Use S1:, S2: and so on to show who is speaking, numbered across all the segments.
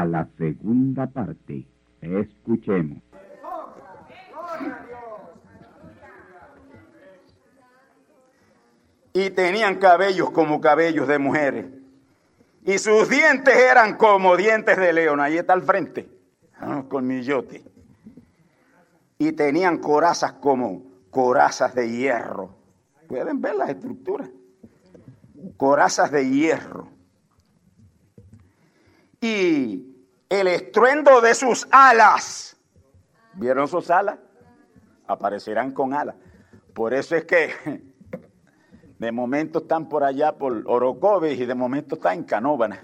S1: A la segunda parte. Escuchemos.
S2: y tenían cabellos como cabellos de mujeres. Y sus dientes eran como dientes de león. Ahí está al frente, con millote. Y tenían corazas como corazas de hierro. Pueden ver las estructuras. Corazas de hierro. Y el estruendo de sus alas. ¿Vieron sus alas? Aparecerán con alas. Por eso es que de momento están por allá por Orocoves y de momento están en Canóvana.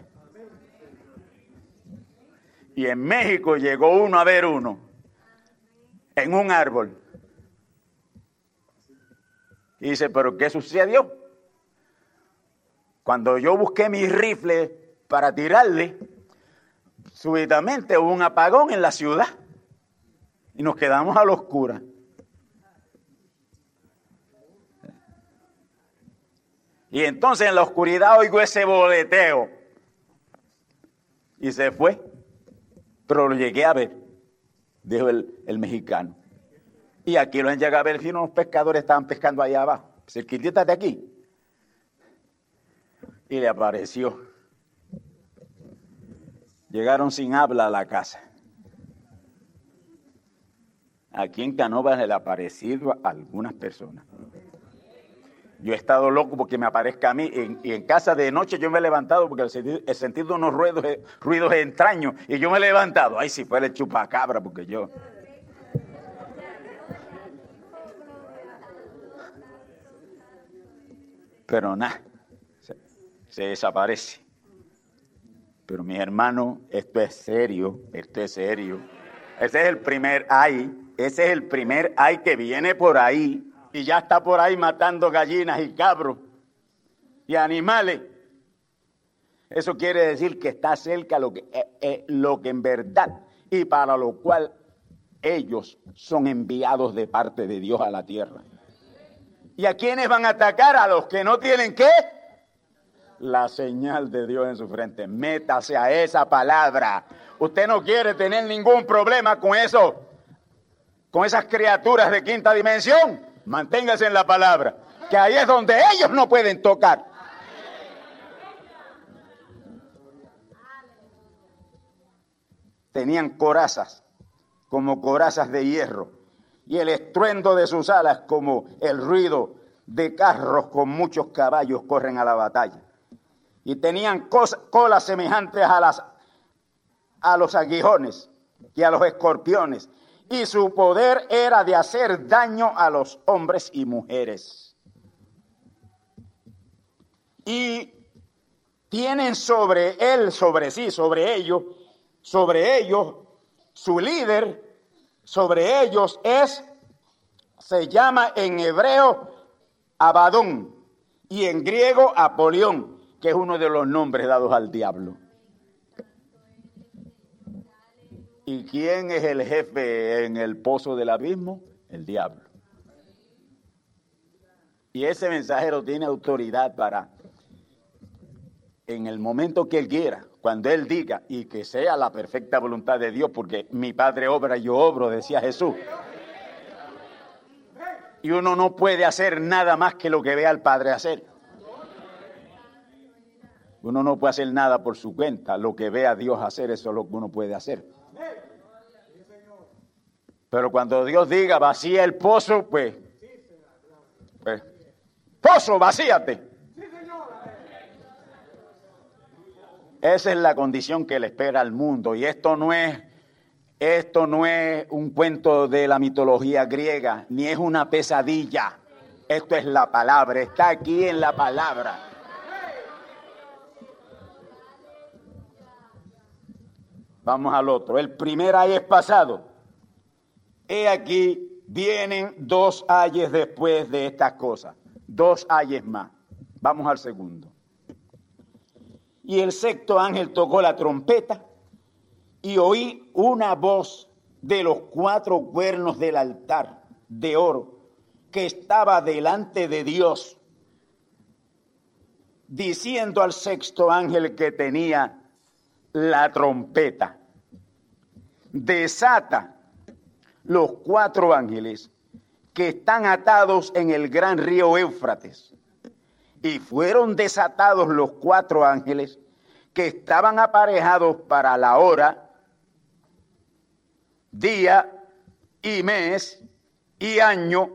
S2: Y en México llegó uno a ver uno en un árbol. Y dice, pero ¿qué sucedió? Cuando yo busqué mi rifle para tirarle, súbitamente hubo un apagón en la ciudad y nos quedamos a la oscura. Y entonces en la oscuridad oigo ese boleteo. Y se fue. Pero lo llegué a ver, dijo el, mexicano. Y aquí lo han llegado a ver si unos pescadores estaban pescando allá abajo. Cerquitita de aquí. Y le apareció. Llegaron sin habla a la casa. Aquí en Canova se le ha aparecido a algunas personas. Yo he estado loco porque me aparezca a mí. y en casa de noche yo me he levantado porque he sentido, unos ruidos, ruidos extraños. Y yo me he levantado. Ay, si fuera el chupacabra, porque yo. Pero nada, se, se desaparece. Pero mi hermano, esto es serio, esto es serio. Ese es el primer ay, ese es el primer ay que viene por ahí y ya está por ahí matando gallinas y cabros y animales. Eso quiere decir que está cerca lo que, eh, eh, lo que en verdad y para lo cual ellos son enviados de parte de Dios a la tierra. ¿Y a quiénes van a atacar? A los que no tienen qué? La señal de Dios en su frente. Métase a esa palabra. Usted no quiere tener ningún problema con eso, con esas criaturas de quinta dimensión. Manténgase en la palabra, que ahí es donde ellos no pueden tocar. Tenían corazas, como corazas de hierro, y el estruendo de sus alas como el ruido de carros con muchos caballos corren a la batalla. Y tenían colas semejantes a, las, a los aguijones y a los escorpiones, y su poder era de hacer daño a los hombres y mujeres. y tienen sobre él, sobre sí, sobre ellos, sobre ellos, su líder, sobre ellos es, se llama en hebreo Abadón y en griego Apolión, que es uno de los nombres dados al diablo. ¿Y quién es el jefe en el pozo del abismo? El diablo. Y ese mensajero tiene autoridad para, en el momento que él quiera, cuando él diga, y que sea la perfecta voluntad de Dios, porque mi Padre obra, yo obro, decía Jesús. Y uno no puede hacer nada más que lo que vea al Padre hacer. Uno no puede hacer nada por su cuenta. Lo que vea a Dios hacer, eso es lo que uno puede hacer. Pero cuando Dios diga vacía el pozo, pues, pues pozo, vacíate. Esa es la condición que le espera al mundo. Y esto no es, esto no es un cuento de la mitología griega, ni es una pesadilla. Esto es la palabra, está aquí en la palabra. Vamos al otro. El primer ay es pasado. He aquí, vienen dos ayes después de estas cosas, dos ayes más. Vamos al segundo. Y el sexto ángel tocó la trompeta y oí una voz de los cuatro cuernos del altar de oro que estaba delante de Dios, diciendo al sexto ángel que tenía la trompeta, desata los cuatro ángeles que están atados en el gran río Éufrates. Y fueron desatados los cuatro ángeles que estaban aparejados para la hora, día y mes y año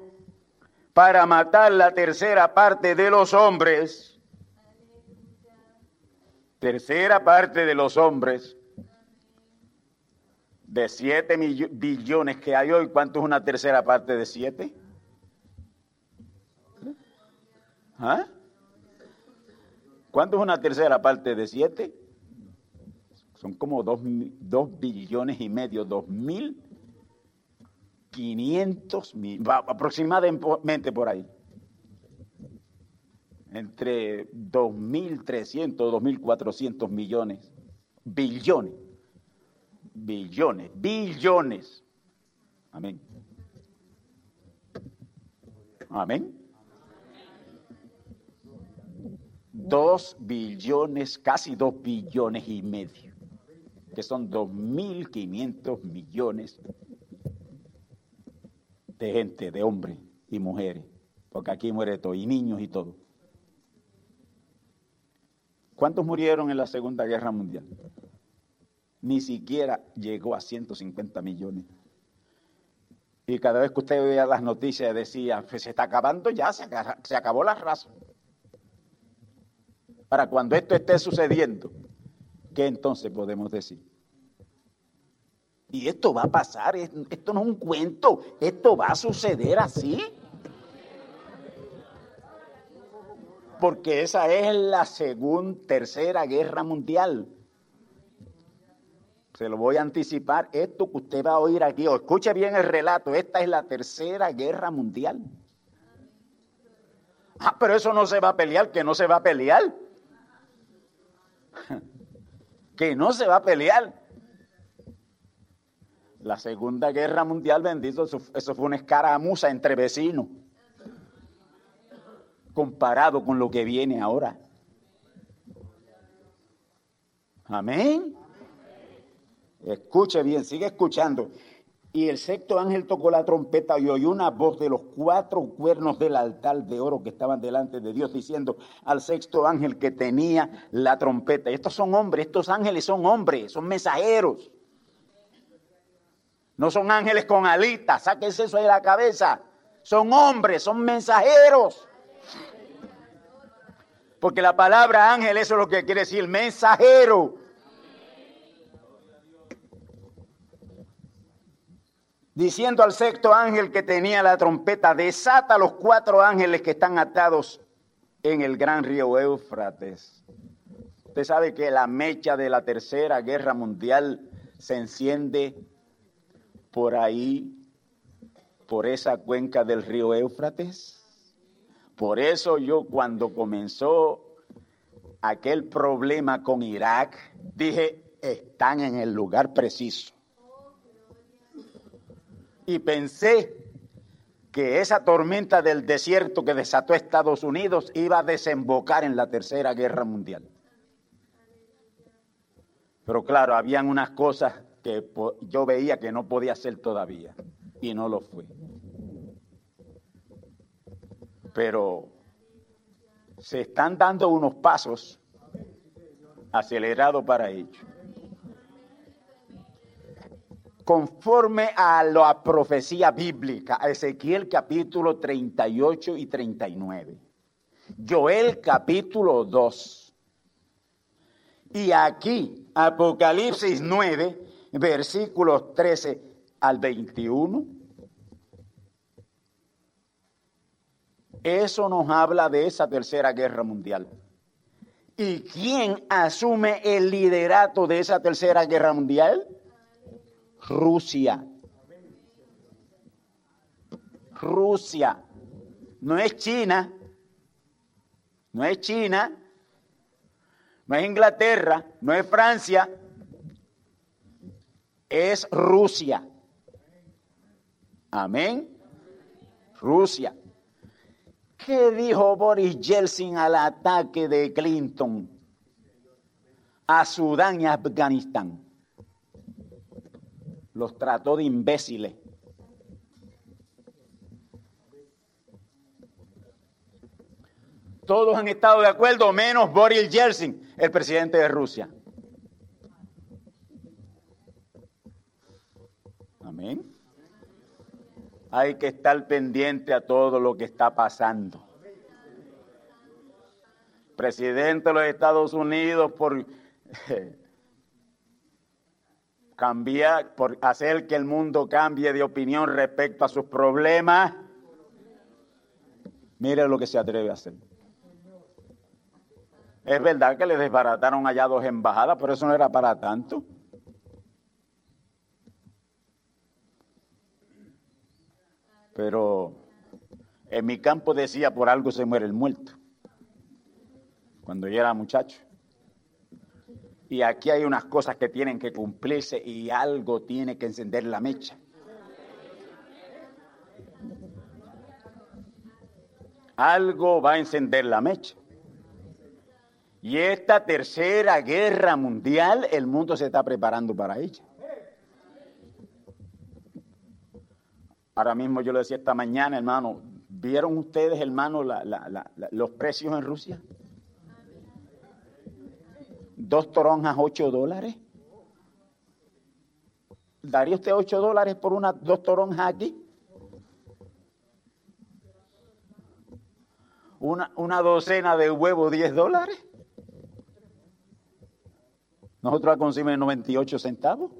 S2: para matar la tercera parte de los hombres. Tercera parte de los hombres de 7 billones que hay hoy, ¿cuánto es una tercera parte de 7? ¿Ah? ¿Cuánto es una tercera parte de 7? Son como 2 billones y medio, 2 mil 500 mil, aproximadamente por ahí. Entre 2.300, 2.400 millones, billones billones, billones. Amén. Amén. Dos billones, casi dos billones y medio, que son dos mil quinientos millones de gente, de hombres y mujeres, porque aquí muere todo, y niños y todo. ¿Cuántos murieron en la Segunda Guerra Mundial? ni siquiera llegó a 150 millones. Y cada vez que usted veía las noticias decía, pues se está acabando ya, se, se acabó la raza. Para cuando esto esté sucediendo, ¿qué entonces podemos decir? Y esto va a pasar, esto no es un cuento, esto va a suceder así. Porque esa es la segunda, tercera guerra mundial se lo voy a anticipar, esto que usted va a oír aquí, o escuche bien el relato, esta es la tercera guerra mundial. Ah, pero eso no se va a pelear, que no se va a pelear. que no se va a pelear. La Segunda Guerra Mundial, bendito, eso, fue una escaramuza entre vecinos, comparado con lo que viene ahora. Amén. Escuche bien, sigue escuchando. Y el sexto ángel tocó la trompeta y oyó una voz de los cuatro cuernos del altar de oro que estaban delante de Dios diciendo al sexto ángel que tenía la trompeta. Y estos son hombres, estos ángeles son hombres, son mensajeros. No son ángeles con alitas, sáquense eso de la cabeza. Son hombres, son mensajeros. Porque la palabra ángel, eso es lo que quiere decir, mensajero. diciendo al sexto ángel que tenía la trompeta, desata los cuatro ángeles que están atados en el gran río Éufrates. Usted sabe que la mecha de la Tercera Guerra Mundial se enciende por ahí, por esa cuenca del río Éufrates. Por eso yo cuando comenzó aquel problema con Irak, dije, están en el lugar preciso. Y pensé que esa tormenta del desierto que desató Estados Unidos iba a desembocar en la Tercera Guerra Mundial. Pero claro, habían unas cosas que yo veía que no podía ser todavía y no lo fue. Pero se están dando unos pasos acelerados para ello. Conforme a la profecía bíblica, Ezequiel capítulo 38 y 39, Joel capítulo 2, y aquí Apocalipsis 9, versículos 13 al 21. Eso nos habla de esa tercera guerra mundial. ¿Y quién asume el liderato de esa tercera guerra mundial? Rusia. Rusia. No es China. No es China. No es Inglaterra. No es Francia es Rusia. Amén. Rusia. ¿Qué dijo Boris Yeltsin al ataque de Clinton a Sudán y Afganistán? Los trató de imbéciles. Todos han estado de acuerdo, menos Boris Yeltsin, el presidente de Rusia. Hay que estar pendiente a todo lo que está pasando. Presidente de los Estados Unidos por cambiar, por hacer que el mundo cambie de opinión respecto a sus problemas. Mire lo que se atreve a hacer. Es verdad que le desbarataron allá dos embajadas, pero eso no era para tanto. Pero en mi campo decía, por algo se muere el muerto, cuando yo era muchacho. Y aquí hay unas cosas que tienen que cumplirse y algo tiene que encender la mecha. Algo va a encender la mecha. Y esta tercera guerra mundial, el mundo se está preparando para ella. Ahora mismo yo le decía esta mañana, hermano, ¿vieron ustedes, hermano, los precios en Rusia? Dos toronjas, ocho dólares. ¿Daría usted ocho dólares por una, dos toronjas aquí? Una, una docena de huevos, diez dólares. Nosotros la consumimos 98 centavos.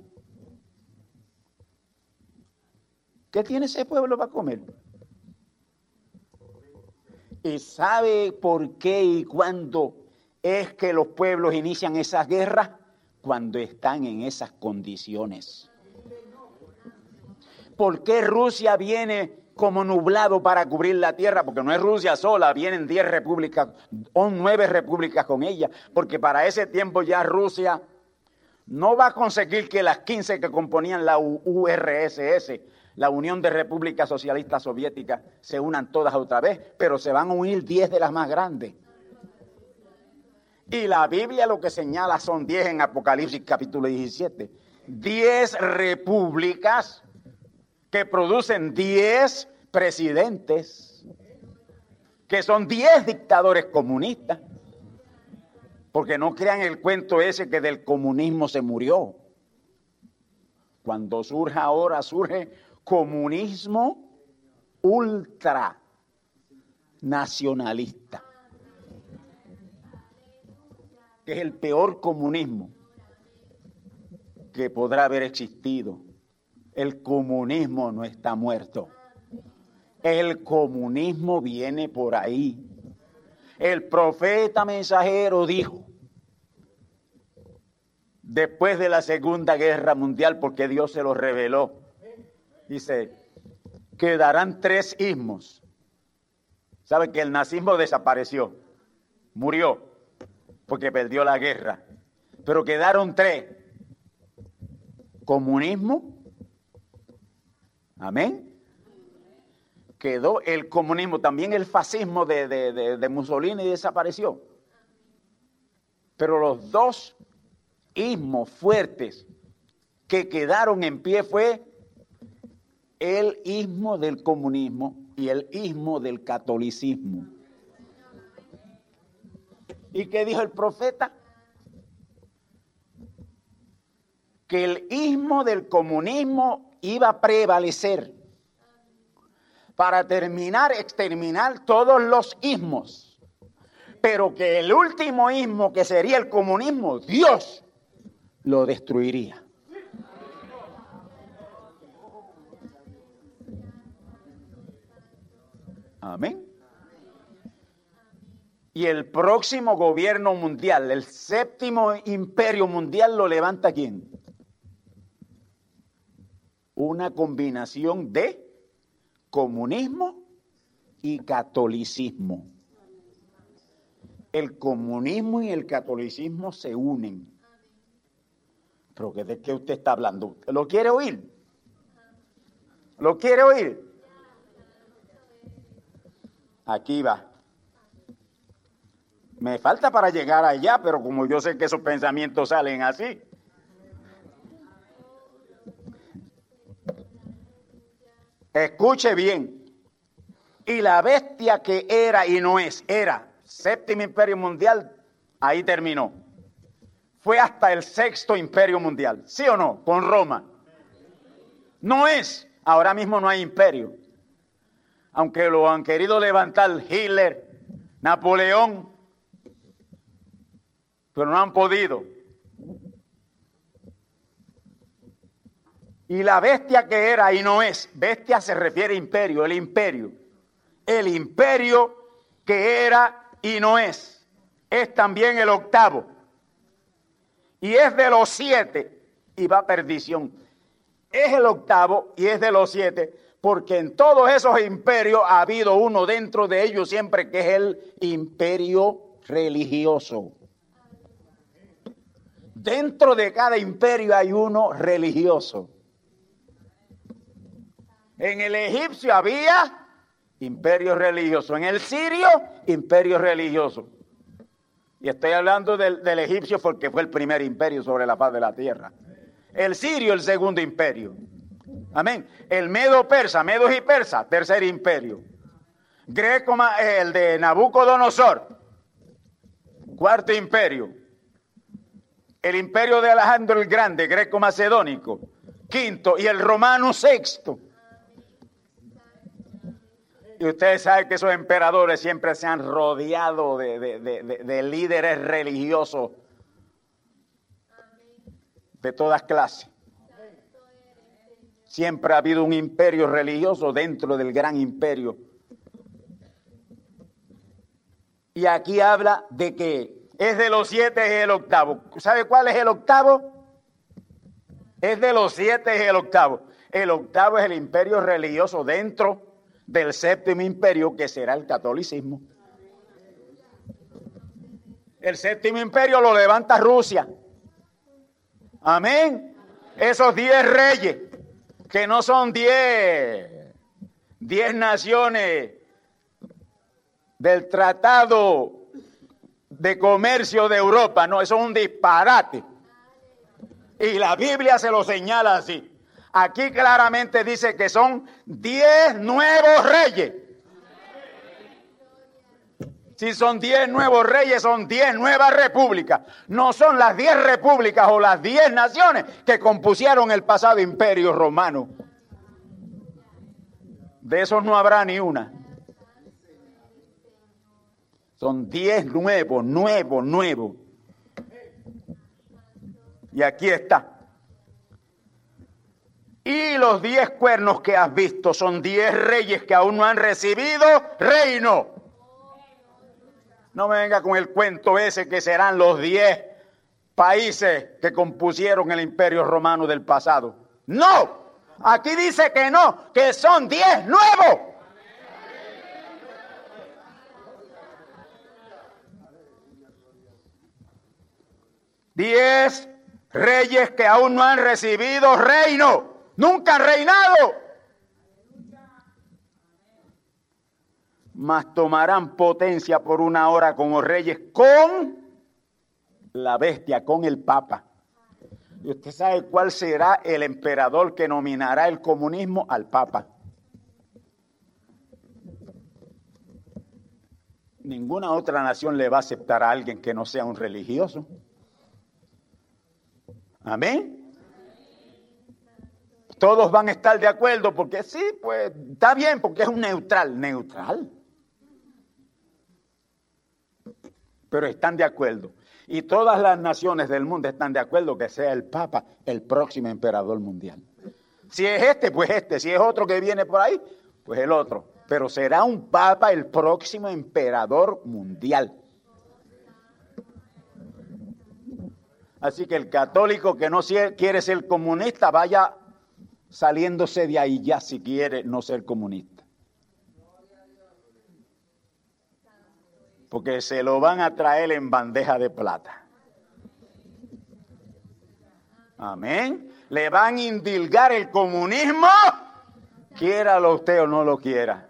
S2: ¿Qué tiene ese pueblo para comer? ¿Y sabe por qué y cuándo es que los pueblos inician esas guerras? Cuando están en esas condiciones. ¿Por qué Rusia viene como nublado para cubrir la tierra? Porque no es Rusia sola, vienen 10 repúblicas o 9 repúblicas con ella. Porque para ese tiempo ya Rusia no va a conseguir que las 15 que componían la URSS la Unión de Repúblicas Socialistas Soviéticas se unan todas otra vez, pero se van a unir 10 de las más grandes. Y la Biblia lo que señala son 10 en Apocalipsis capítulo 17. 10 repúblicas que producen 10 presidentes, que son 10 dictadores comunistas. Porque no crean el cuento ese que del comunismo se murió. Cuando surge ahora, surge comunismo ultra nacionalista, que es el peor comunismo que podrá haber existido. El comunismo no está muerto. El comunismo viene por ahí. El profeta mensajero dijo, después de la Segunda Guerra Mundial, porque Dios se lo reveló, dice, quedarán tres ismos. ¿Sabe que el nazismo desapareció? Murió, porque perdió la guerra. Pero quedaron tres. Comunismo. Amén quedó el comunismo, también el fascismo de, de, Mussolini desapareció. Pero los dos ismos fuertes que quedaron en pie fue el ismo del comunismo y el ismo del catolicismo. ¿Y qué dijo el profeta? Que el ismo del comunismo iba a prevalecer para terminar, exterminar todos los ismos. Pero que el último ismo, que sería el comunismo, Dios lo destruiría. Amén. Y el próximo gobierno mundial, el séptimo imperio mundial, lo levanta quién? Una combinación de comunismo y catolicismo. El comunismo y el catolicismo se unen. Pero ¿de qué usted está hablando? ¿Lo quiere oír? ¿Lo quiere oír? Aquí va. Me falta para llegar allá, pero como yo sé que esos pensamientos salen así, Escuche bien. Y la bestia que era y no es, era séptimo imperio mundial, ahí terminó. Fue hasta el sexto imperio mundial, ¿sí o no? Con Roma. No es, ahora mismo no hay imperio. Aunque lo han querido levantar Hitler, Napoleón, pero no han podido. Y la bestia que era y no es, bestia se refiere a imperio, el imperio. El imperio que era y no es, es también el octavo. Y es de los siete y va a perdición. Es el octavo y es de los siete, porque en todos esos imperios ha habido uno dentro de ellos siempre que es el imperio religioso. Dentro de cada imperio hay uno religioso. En el egipcio había imperio religioso. En el sirio, imperio religioso. Y estoy hablando del, egipcio porque fue el primer imperio sobre la faz de la tierra. El sirio, el segundo imperio. Amén. El medo persa, medos y persa, tercer imperio. Greco, el de Nabucodonosor, cuarto imperio. El imperio de Alejandro el Grande, greco macedónico, quinto. Y el romano sexto. Y ustedes saben que esos emperadores siempre se han rodeado de, líderes religiosos de todas clases. Siempre ha habido un imperio religioso dentro del gran imperio. Y aquí habla de que es de los siete es el octavo. ¿Sabe cuál es el octavo? Es de los siete es el octavo. El octavo es el imperio religioso dentro del séptimo imperio que será el catolicismo. El séptimo imperio lo levanta Rusia. Amén. Esos diez reyes, que no son diez, diez naciones del Tratado de Comercio de Europa, no, eso es un disparate. Y la Biblia se lo señala así. Aquí claramente dice que son diez nuevos reyes. Si son diez nuevos reyes, son diez nuevas repúblicas. No son las diez repúblicas o las diez naciones que compusieron el pasado imperio romano. De esos no habrá ni una. Son diez nuevos, nuevos, nuevos. Y aquí está. Y los diez cuernos que has visto son diez reyes que aún no han recibido reino. No me venga con el cuento ese que serán los diez países que compusieron el imperio romano del pasado. No, aquí dice que no, que son diez nuevos. Diez reyes que aún no han recibido reino, nunca han reinado. Mas tomarán potencia por una hora como reyes con la bestia, con el papa. ¿Y usted sabe cuál será el emperador que nominará el comunismo al papa? Ninguna otra nación le va a aceptar a alguien que no sea un religioso. Amén. Todos van a estar de acuerdo porque sí, pues está bien, porque es un neutral, neutral. Pero están de acuerdo. Y todas las naciones del mundo están de acuerdo que sea el Papa el próximo emperador mundial. Si es este, pues este. Si es otro que viene por ahí, pues el otro. Pero será un Papa el próximo emperador mundial. Así que el católico que no quiere ser comunista vaya saliéndose de ahí ya si quiere no ser comunista. Porque se lo van a traer en bandeja de plata. Amén. Le van a indilgar el comunismo, quiéralo usted o no lo quiera.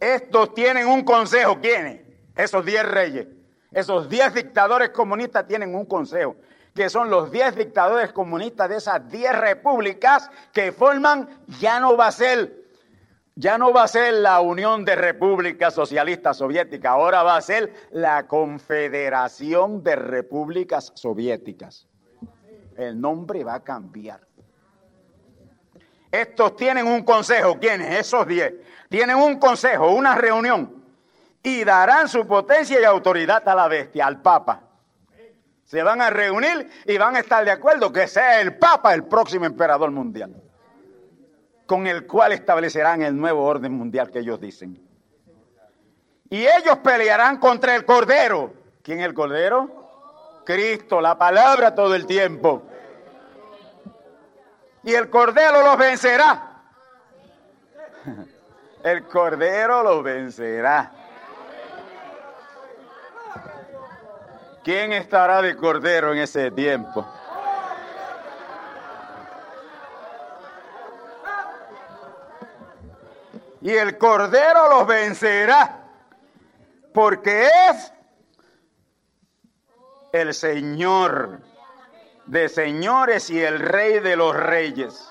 S2: Estos tienen un consejo, ¿quiénes? Esos diez reyes. Esos diez dictadores comunistas tienen un consejo, que son los diez dictadores comunistas de esas diez repúblicas que forman, ya no va a ser, ya no va a ser la Unión de Repúblicas Socialistas Soviéticas, ahora va a ser la Confederación de Repúblicas Soviéticas. El nombre va a cambiar. Estos tienen un consejo, ¿quiénes? Esos diez. Tienen un consejo, una reunión y darán su potencia y autoridad a la bestia, al Papa. Se van a reunir y van a estar de acuerdo que sea el Papa el próximo emperador mundial, con el cual establecerán el nuevo orden mundial que ellos dicen. Y ellos pelearán contra el Cordero. ¿Quién es el Cordero? Cristo, la palabra todo el tiempo. Y el Cordero los vencerá. El Cordero los vencerá. ¿Quién estará de cordero en ese tiempo? Y el cordero los vencerá, porque es el Señor de señores y el Rey de los reyes.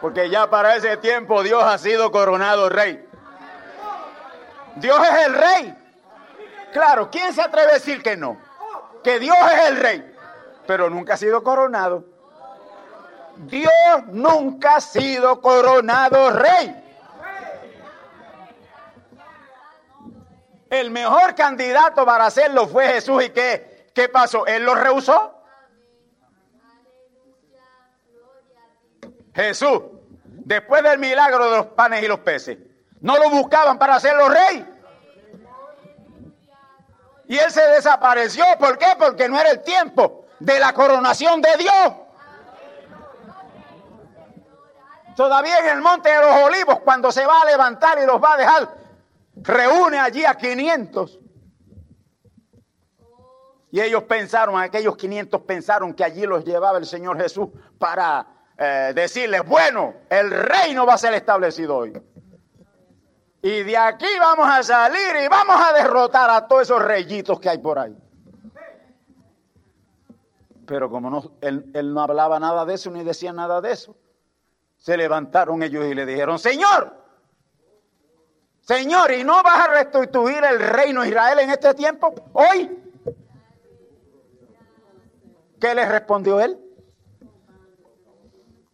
S2: Porque ya para ese tiempo Dios ha sido coronado rey. Dios es el rey. Claro, ¿quién se atreve a decir que no? Que Dios es el rey, pero nunca ha sido coronado. Dios nunca ha sido coronado rey. El mejor candidato para hacerlo fue Jesús. ¿Y qué, qué pasó? ¿Él lo rehusó? Jesús, después del milagro de los panes y los peces, ¿no lo buscaban para hacerlo rey? Y él se desapareció. ¿Por qué? Porque no era el tiempo de la coronación de Dios. Todavía en el monte de los olivos, cuando se va a levantar y los va a dejar, reúne allí a 500. Y ellos pensaron, aquellos 500 pensaron que allí los llevaba el Señor Jesús para eh, decirles, bueno, el reino va a ser establecido hoy. Y de aquí vamos a salir y vamos a derrotar a todos esos reyitos que hay por ahí. Pero como no, él, él no hablaba nada de eso ni decía nada de eso, se levantaron ellos y le dijeron, Señor, Señor, ¿y no vas a restituir el reino de Israel en este tiempo? Hoy. ¿Qué le respondió él?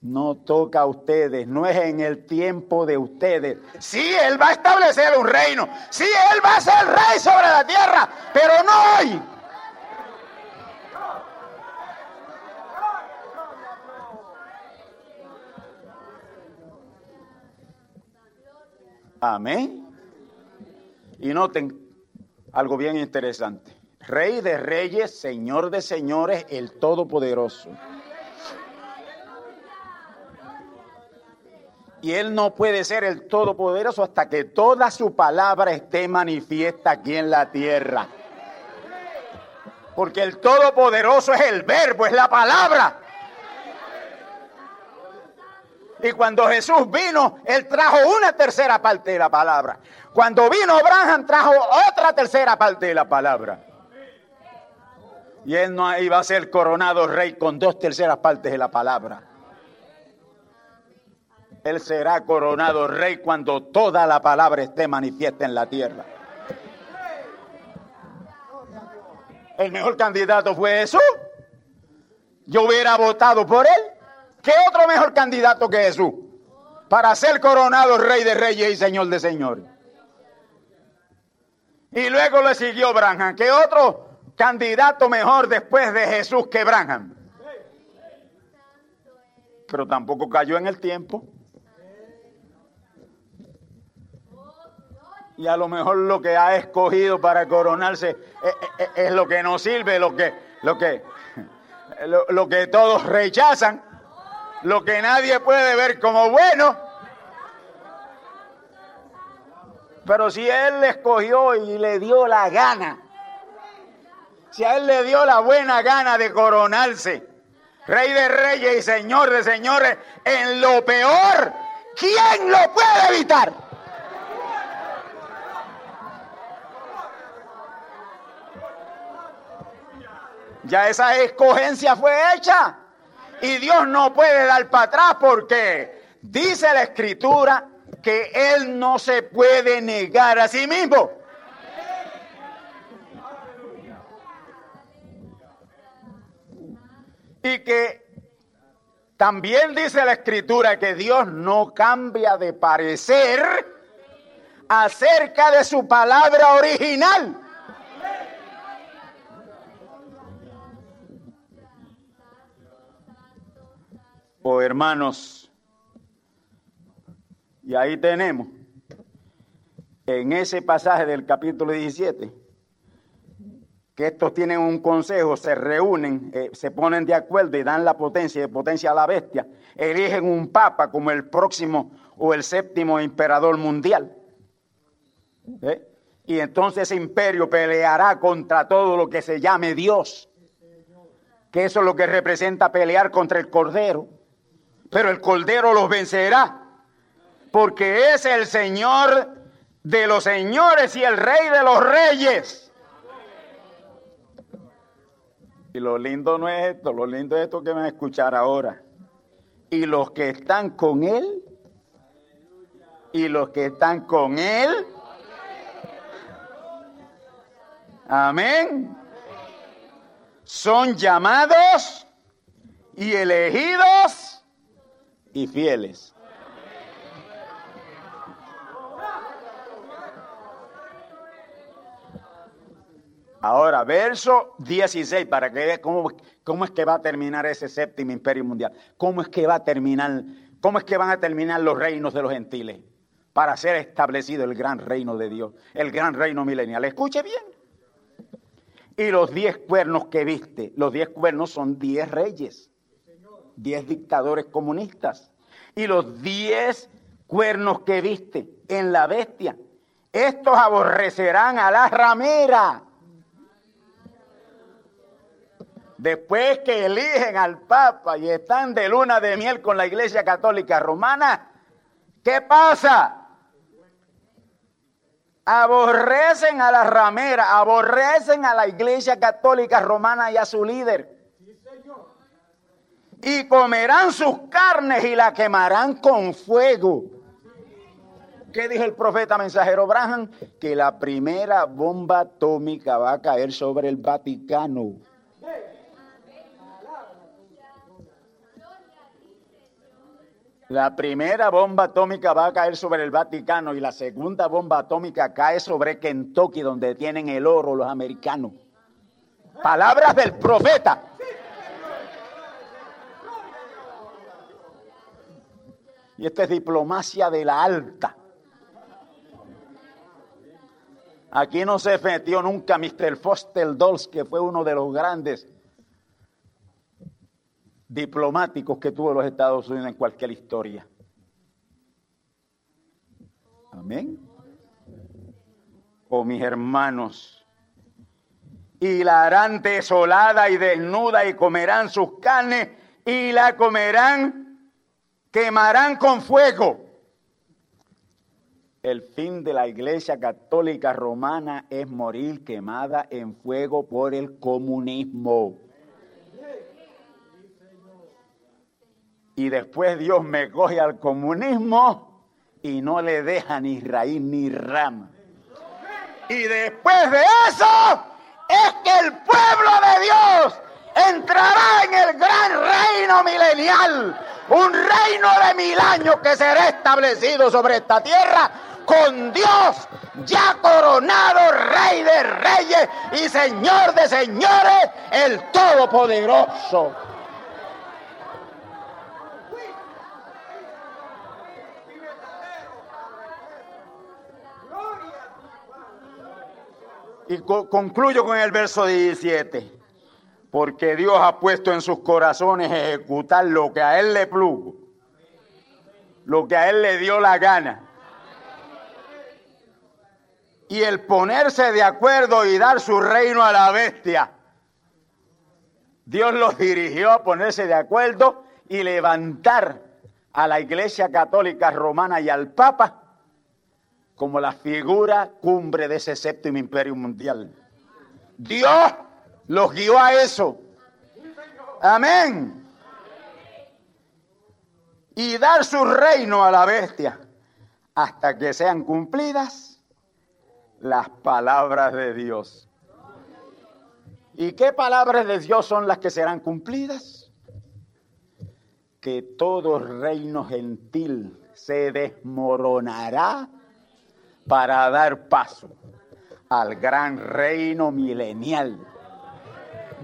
S2: No toca a ustedes, no es en el tiempo de ustedes. Sí, Él va a establecer un reino. Sí, Él va a ser rey sobre la tierra, pero no hoy. Amén. Y noten algo bien interesante. Rey de reyes, Señor de señores, el Todopoderoso. Y Él no puede ser el Todopoderoso hasta que toda su palabra esté manifiesta aquí en la tierra. Porque el Todopoderoso es el verbo, es la palabra. Y cuando Jesús vino, Él trajo una tercera parte de la palabra. Cuando vino Abraham, trajo otra tercera parte de la palabra. Y Él no iba a ser coronado rey con dos terceras partes de la palabra. Él será coronado rey cuando toda la palabra esté manifiesta en la tierra. El mejor candidato fue Jesús. Yo hubiera votado por él. ¿Qué otro mejor candidato que Jesús? Para ser coronado rey de reyes y señor de señores. Y luego le siguió Branham. ¿Qué otro candidato mejor después de Jesús que Branham? Pero tampoco cayó en el tiempo. y a lo mejor lo que ha escogido para coronarse es, lo que no sirve, lo que, lo que, lo, que todos rechazan, lo que nadie puede ver como bueno. Pero si él le escogió y le dio la gana, si a él le dio la buena gana de coronarse, rey de reyes y señor de señores, en lo peor, ¿quién lo puede evitar? Ya esa escogencia fue hecha. Y Dios no puede dar para atrás porque dice la escritura que Él no se puede negar a sí mismo. Y que también dice la escritura que Dios no cambia de parecer acerca de su palabra original. O hermanos. Y ahí tenemos, en ese pasaje del capítulo 17, que estos tienen un consejo, se reúnen, eh, se ponen de acuerdo y dan la potencia, de potencia a la bestia, eligen un papa como el próximo o el séptimo emperador mundial. ¿Eh? Y entonces ese imperio peleará contra todo lo que se llame Dios, que eso es lo que representa pelear contra el Cordero pero el Cordero los vencerá, porque es el Señor de los señores y el Rey de los reyes. Y lo lindo no es esto, lo lindo es esto que van a escuchar ahora. Y los que están con Él, y los que están con Él, amén, son llamados y elegidos y fieles. Ahora, verso 16, para que vean cómo, cómo es que va a terminar ese séptimo imperio mundial. Cómo es que va a terminar, cómo es que van a terminar los reinos de los gentiles para ser establecido el gran reino de Dios, el gran reino milenial. Escuche bien. Y los diez cuernos que viste, los diez cuernos son diez reyes diez dictadores comunistas y los diez cuernos que viste en la bestia. Estos aborrecerán a la ramera. Después que eligen al Papa y están de luna de miel con la Iglesia Católica Romana, ¿qué pasa? Aborrecen a la ramera, aborrecen a la Iglesia Católica Romana y a su líder y comerán sus carnes y la quemarán con fuego. ¿Qué dijo el profeta mensajero Abraham? Que la primera bomba atómica va a caer sobre el Vaticano. La primera bomba atómica va a caer sobre el Vaticano y la segunda bomba atómica cae sobre Kentucky, donde tienen el oro los americanos. Palabras del profeta. Y esta es diplomacia de la alta. Aquí no se metió nunca Mr. Foster Dulles, que fue uno de los grandes diplomáticos que tuvo los Estados Unidos en cualquier historia. Amén. Oh, mis hermanos, y la harán desolada y desnuda y comerán sus carnes y la comerán, quemarán con fuego. El fin de la Iglesia Católica Romana es morir quemada en fuego por el comunismo. Y después Dios me coge al comunismo y no le deja ni raíz ni rama. Y después de eso es que el pueblo de Dios entrará en el gran reino milenial, un reino de mil años que será establecido sobre esta tierra con Dios ya coronado Rey de Reyes y Señor de Señores, el Todopoderoso. Y concluyo con el verso 17. Porque Dios ha puesto en sus corazones ejecutar lo que a Él le plugo, lo que a Él le dio la gana y el ponerse de acuerdo y dar su reino a la bestia. Dios los dirigió a ponerse de acuerdo y levantar a la Iglesia Católica Romana y al Papa como la figura cumbre de ese séptimo imperio mundial. Dios los guió a eso. Amén. Y dar su reino a la bestia hasta que sean cumplidas las palabras de Dios. ¿Y qué palabras de Dios son las que serán cumplidas? Que todo reino gentil se desmoronará para dar paso al gran reino milenial,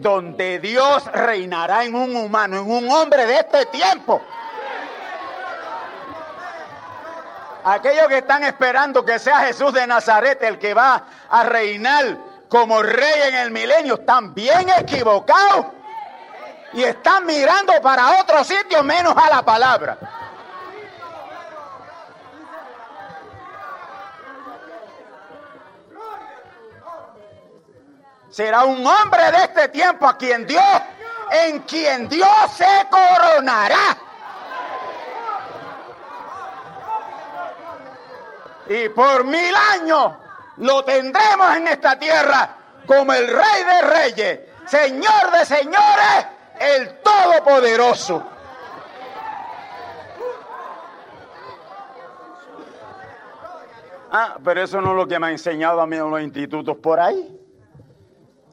S2: donde Dios reinará en un humano, en un hombre de este tiempo Aquellos que están esperando que sea Jesús de Nazaret el que va a reinar como rey en el milenio, están bien equivocados y están mirando para otro sitio menos a la palabra. Será un hombre de este tiempo a quien Dios, en quien Dios se coronará. y por mil años lo tendremos en esta tierra como el Rey de Reyes, Señor de Señores, el Todopoderoso. Ah, pero eso no es lo que me ha enseñado a mí en los institutos por ahí.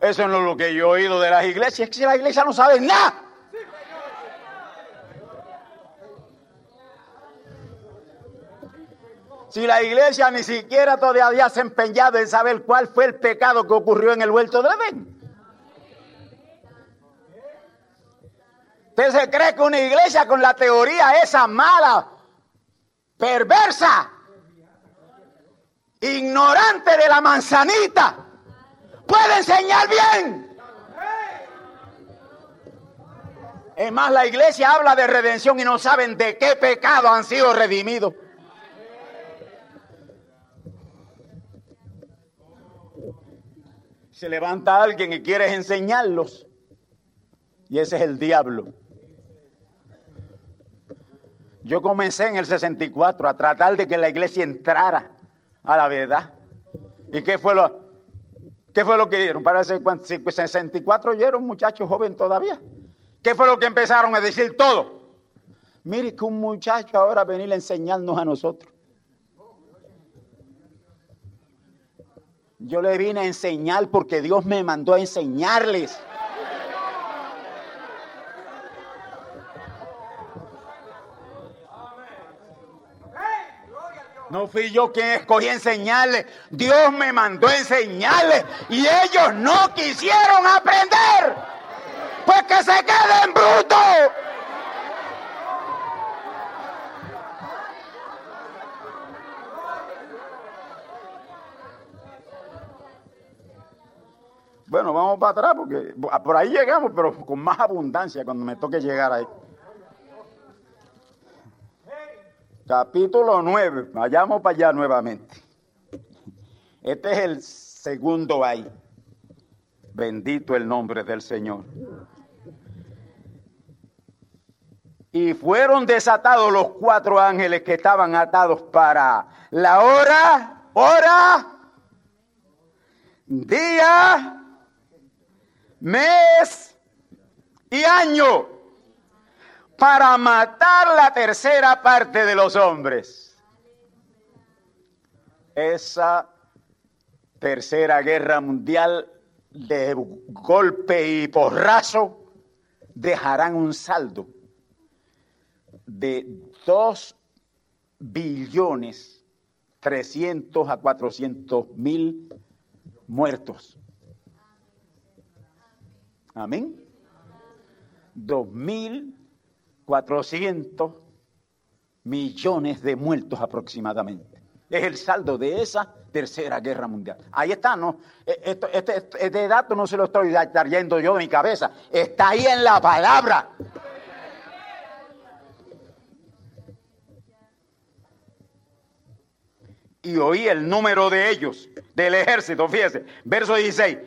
S2: Eso no es lo que yo he oído de las iglesias. Es que si la iglesia no sabe nada. Si la iglesia ni siquiera todavía se ha empeñado en saber cuál fue el pecado que ocurrió en el huerto de Edén. ¿Usted se cree que una iglesia con la teoría esa mala, perversa, ignorante de la manzanita, puede enseñar bien? Es más, la iglesia habla de redención y no saben de qué pecado han sido redimidos. se levanta alguien y quiere enseñarlos. Y ese es el diablo. Yo comencé en el 64 a tratar de que la iglesia entrara a la verdad. ¿Y qué fue lo, qué fue lo que dieron? Para ese 64 yo era un muchacho joven todavía. ¿Qué fue lo que empezaron a decir todo? Mire que un muchacho ahora venir a enseñarnos a nosotros. Yo le vine a enseñar porque Dios me mandó a enseñarles. No fui yo quien escogí enseñarles. Dios me mandó enseñarles. Y ellos no quisieron aprender. Pues que se queden brutos. Bueno, vamos para atrás porque por ahí llegamos, pero con más abundancia cuando me toque llegar ahí. Capítulo 9, vayamos para allá nuevamente. Este es el segundo ahí. Bendito el nombre del Señor. Y fueron desatados los cuatro ángeles que estaban atados para la hora, hora, día, mes y año para matar la tercera parte de los hombres. Esa tercera guerra mundial de golpe y porrazo dejarán un saldo de 2 billones 300 a 400 mil muertos. Amén. 2.400 millones de muertos aproximadamente. Es el saldo de esa tercera guerra mundial. Ahí está, ¿no? E, este, este, dato no se lo estoy trayendo yo de mi cabeza. Está ahí en la palabra. Y oí el número de ellos, del ejército, fíjese, verso 16.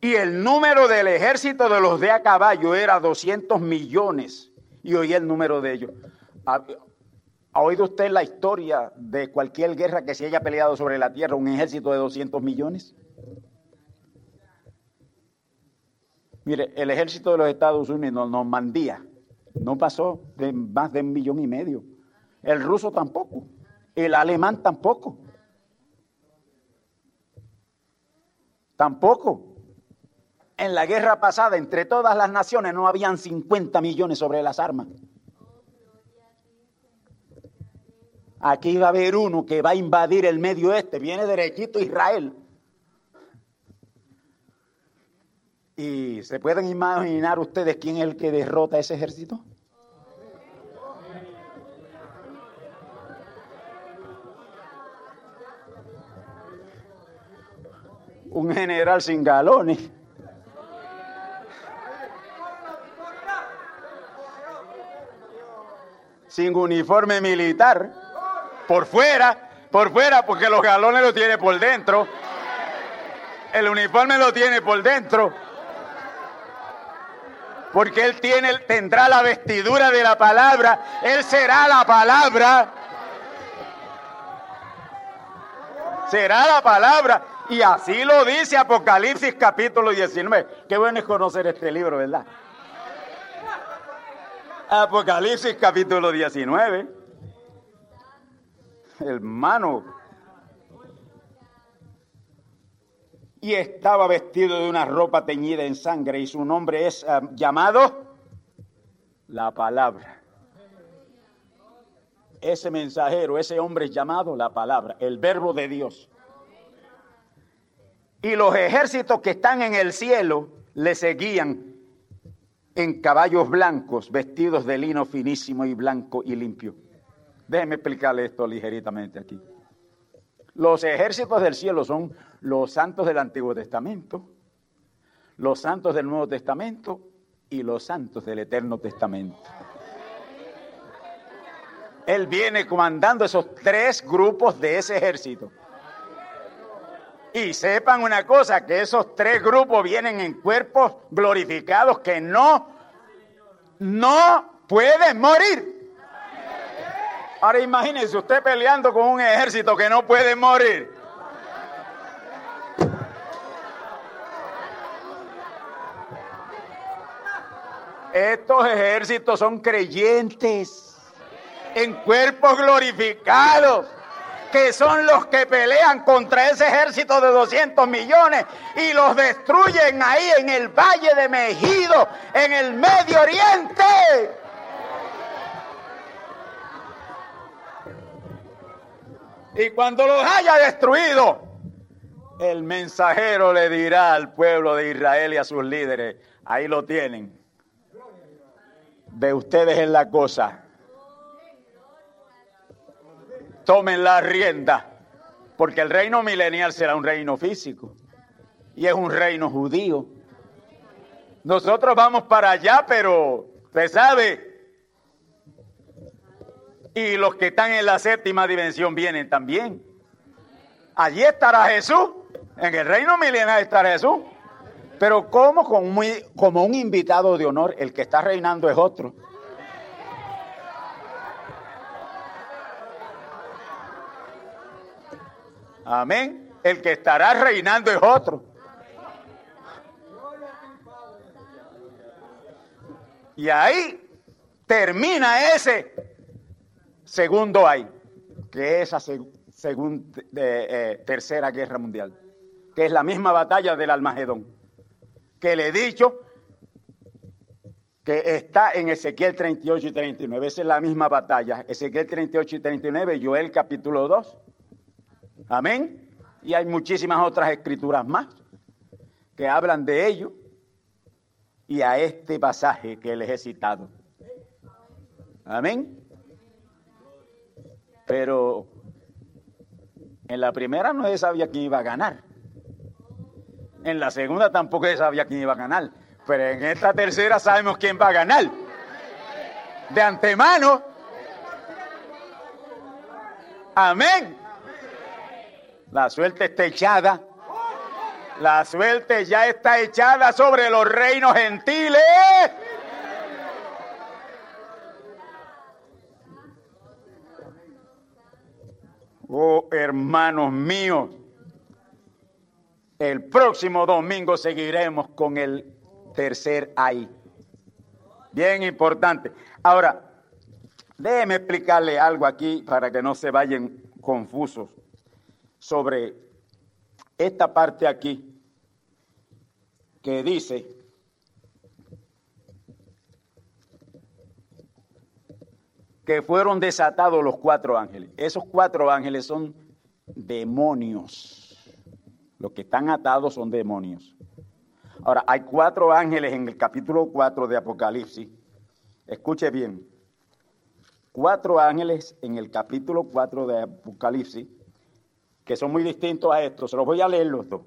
S2: Y el número del ejército de los de a caballo era 200 millones. Y oí el número de ellos. ¿Ha oído usted la historia de cualquier guerra que se haya peleado sobre la tierra, un ejército de 200 millones? Mire, el ejército de los Estados Unidos, Normandía, no pasó de más de un millón y medio. El ruso tampoco. El alemán tampoco. Tampoco. En la guerra pasada, entre todas las naciones, no habían 50 millones sobre las armas. Aquí va a haber uno que va a invadir el medio este, viene derechito Israel. ¿Y se pueden imaginar ustedes quién es el que derrota ese ejército? Un general sin galones. Sin uniforme militar por fuera, por fuera, porque los galones lo tiene por dentro. El uniforme lo tiene por dentro. Porque él tiene, tendrá la vestidura de la palabra. Él será la palabra. Será la palabra. Y así lo dice Apocalipsis capítulo 19. Qué bueno es conocer este libro, ¿verdad? Apocalipsis capítulo 19 hermano. Y estaba vestido de una ropa teñida en sangre y su nombre es eh, llamado la palabra. Ese mensajero, ese hombre es llamado la palabra, el verbo de Dios. Y los ejércitos que están en el cielo le seguían en caballos blancos, vestidos de lino finísimo y blanco y limpio. Déjenme explicarle esto ligeritamente aquí. Los ejércitos del cielo son los santos del Antiguo Testamento, los santos del Nuevo Testamento y los santos del Eterno Testamento. Él viene comandando esos tres grupos de ese ejército. Y sepan una cosa, que esos tres grupos vienen en cuerpos glorificados que no, no pueden morir. Ahora imagínense usted peleando con un ejército que no puede morir. Estos ejércitos son creyentes en cuerpos glorificados, que son los que pelean contra ese ejército de 200 millones y los destruyen ahí en el Valle de Mejido, en el Medio Oriente. Y cuando los haya destruido, el mensajero le dirá al pueblo de Israel y a sus líderes, ahí lo tienen. De ustedes en la cosa. Tomen la rienda, porque el reino milenial será un reino físico. y es un reino judío. Nosotros vamos para allá, pero usted sabe. Y los que están en la séptima dimensión vienen también. Allí estará Jesús. En el reino milenario estará Jesús. Pero como, como un invitado de honor, el que está reinando es otro. Amén. El que estará reinando es otro. Y ahí termina ese segundo ay, que es esa segunda, eh, tercera guerra mundial, que es la misma batalla del Almagedón, que le he dicho que está en Ezequiel 38 y 39, esa es la misma batalla, Ezequiel 38 y 39, Joel capítulo 2. Amén. Y hay muchísimas otras escrituras más que hablan de ello y a este pasaje que les he citado. Amén. Pero en la primera no se sabía quién iba a ganar. En la segunda tampoco se sabía quién iba a ganar. Pero en esta tercera sabemos quién va a ganar. De antemano. Amén. La suerte está echada. La suerte ya está echada sobre los reinos gentiles. Oh, hermanos míos, el próximo domingo seguiremos con el tercer ay. Bien importante. Ahora, déjeme explicarle algo aquí para que no se vayan confusos sobre esta parte aquí que dice que fueron desatados los cuatro ángeles. Esos cuatro ángeles son demonios. Los que están atados son demonios. Ahora, hay cuatro ángeles en el capítulo 4 de Apocalipsis. Escuche bien. Cuatro ángeles en el capítulo 4 de Apocalipsis que son muy distintos a estos. Se los voy a leer los dos.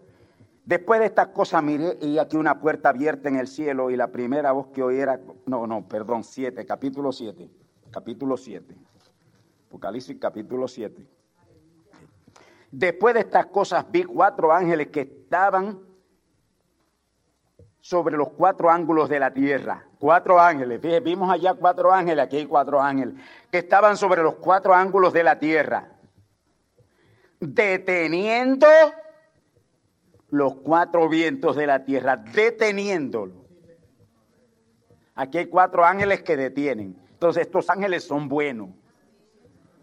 S2: Después de estas cosas miré y aquí una puerta abierta en el cielo y la primera voz que oí era, no, no, perdón, 7, capítulo 7, capítulo 7, Apocalipsis capítulo 7. Después de estas cosas vi cuatro ángeles que estaban sobre los cuatro ángulos de la tierra. Cuatro ángeles, fíjense, vimos allá cuatro ángeles, aquí hay cuatro ángeles, que estaban sobre los cuatro ángulos de la tierra deteniendo los cuatro vientos de la tierra, deteniéndolo. Aquí hay cuatro ángeles que detienen. Entonces estos ángeles son buenos.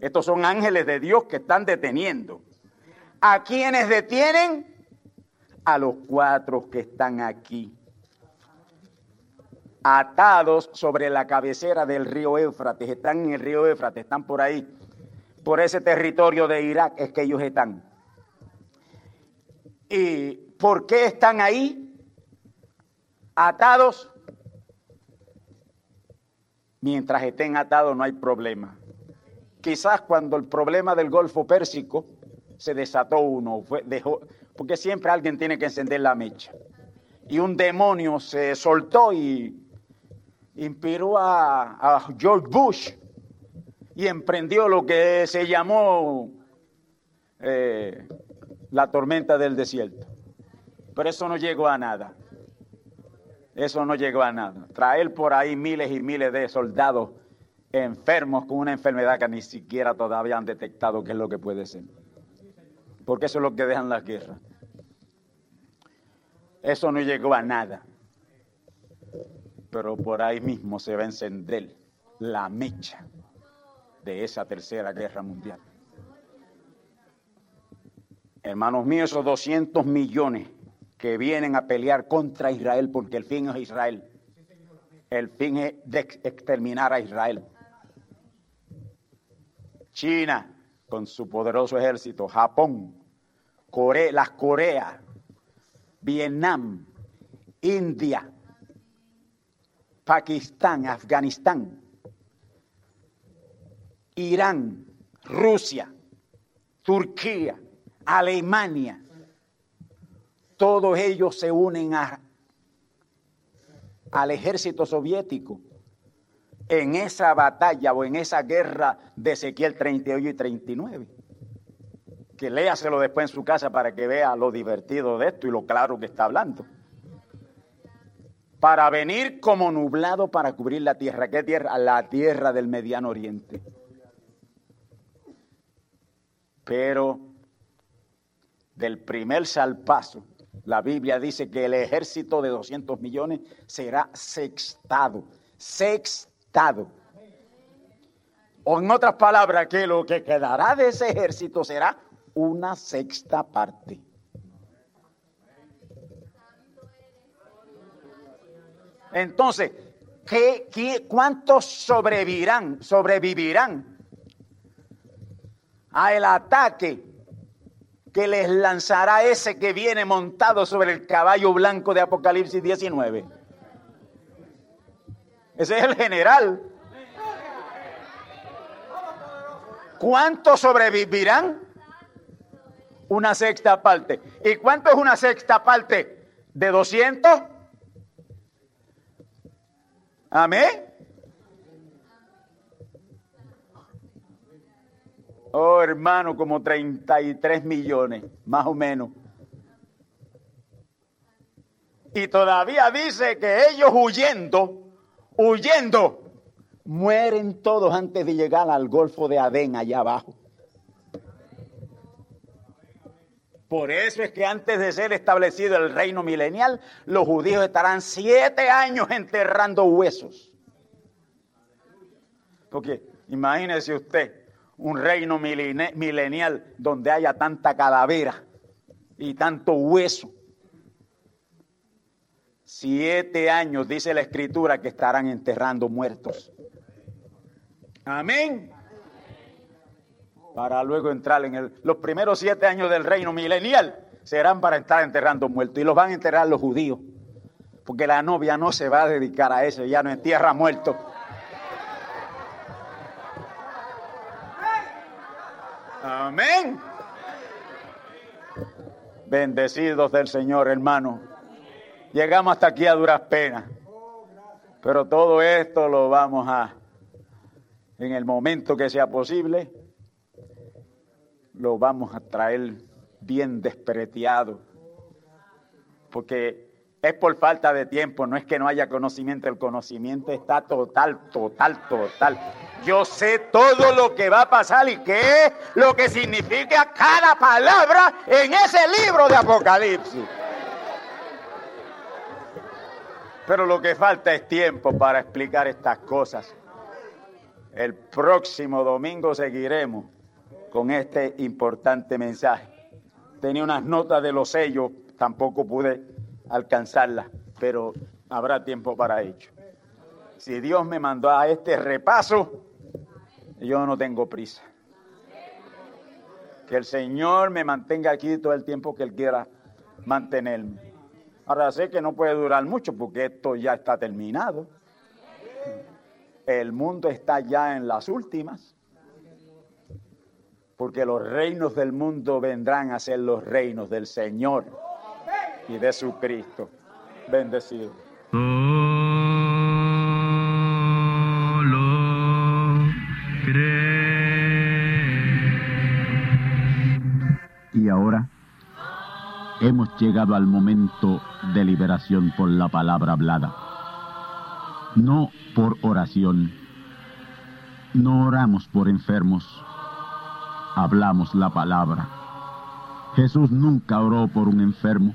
S2: Estos son ángeles de Dios que están deteniendo. ¿A quienes detienen? A los cuatro que están aquí. Atados sobre la cabecera del río Éufrates. Están en el río Éufrates, están por ahí por ese territorio de Irak es que ellos están. ¿Y por qué están ahí atados? Mientras estén atados no hay problema. Quizás cuando el problema del Golfo Pérsico se desató uno, fue, dejó, porque siempre alguien tiene que encender la mecha. Y un demonio se soltó y inspiró a, a George Bush y emprendió lo que se llamó eh, la tormenta del desierto. Pero eso no llegó a nada. Eso no llegó a nada. Traer por ahí miles y miles de soldados enfermos con una enfermedad que ni siquiera todavía han detectado qué es lo que puede ser. Porque eso es lo que dejan las guerras. Eso no llegó a nada. Pero por ahí mismo se va a encender la mecha de esa tercera guerra mundial. Hermanos míos, esos 200 millones que vienen a pelear contra Israel, porque el fin es Israel. El fin es de exterminar a Israel. China, con su poderoso ejército, Japón, Corea, las Coreas, Vietnam, India, Pakistán, Afganistán, Irán, Rusia, Turquía, Alemania, todos ellos se unen a, al ejército soviético en esa batalla o en esa guerra de Ezequiel 38 y 39. Que léaselo después en su casa para que vea lo divertido de esto y lo claro que está hablando. Para venir como nublado para cubrir la tierra. ¿Qué tierra? La tierra del Mediano Oriente. Pero del primer salpazo, la Biblia dice que el ejército de 200 millones será sextado. Sextado. O en otras palabras, que lo que quedará de ese ejército será una sexta parte. Entonces, ¿qué, cuántos sobrevivirán, sobrevivirán a el ataque que les lanzará ese que viene montado sobre el caballo blanco de Apocalipsis 19? Ese es el general. ¿Cuántos sobrevivirán? Una sexta parte. ¿Y cuánto es una sexta parte? ¿De 200? Amén. Oh, hermano, como 33 millones, más o menos. Y todavía dice que ellos huyendo, huyendo, mueren todos antes de llegar al Golfo de Adén allá abajo. Por eso es que antes de ser establecido el reino milenial, los judíos estarán siete años enterrando huesos. Porque imagínese usted un reino milenial donde haya tanta calavera y tanto hueso. Siete años, dice la escritura, que estarán enterrando muertos. Amén para luego entrar en el, los primeros siete años del reino milenial serán para estar enterrando muertos y los van a enterrar los judíos, porque la novia no se va a dedicar a eso, ya no entierra muertos. Amén. Bendecidos del Señor, hermano. Llegamos hasta aquí a duras penas. Pero todo esto lo vamos a, en el momento que sea posible, lo vamos a traer bien despreteado. Porque es por falta de tiempo, no es que no haya conocimiento, el conocimiento está total, total, total. Yo sé todo lo que va a pasar y qué es lo que significa cada palabra en ese libro de Apocalipsis. Pero lo que falta es tiempo para explicar estas cosas. El próximo domingo seguiremos con este importante mensaje. Tenía unas notas de los sellos, tampoco pude alcanzarlas, pero habrá tiempo para ello. Si Dios me mandó a este repaso, yo no tengo prisa. Que el Señor me mantenga aquí todo el tiempo que Él quiera mantenerme. Ahora sé que no puede durar mucho porque esto ya está terminado. El mundo está ya en las últimas porque los reinos del mundo vendrán a ser los reinos del Señor y de su Cristo. Bendecido.
S1: Y ahora hemos llegado al momento de liberación por la palabra hablada. No por oración. No oramos por enfermos hablamos la palabra. Jesús nunca oró por un enfermo.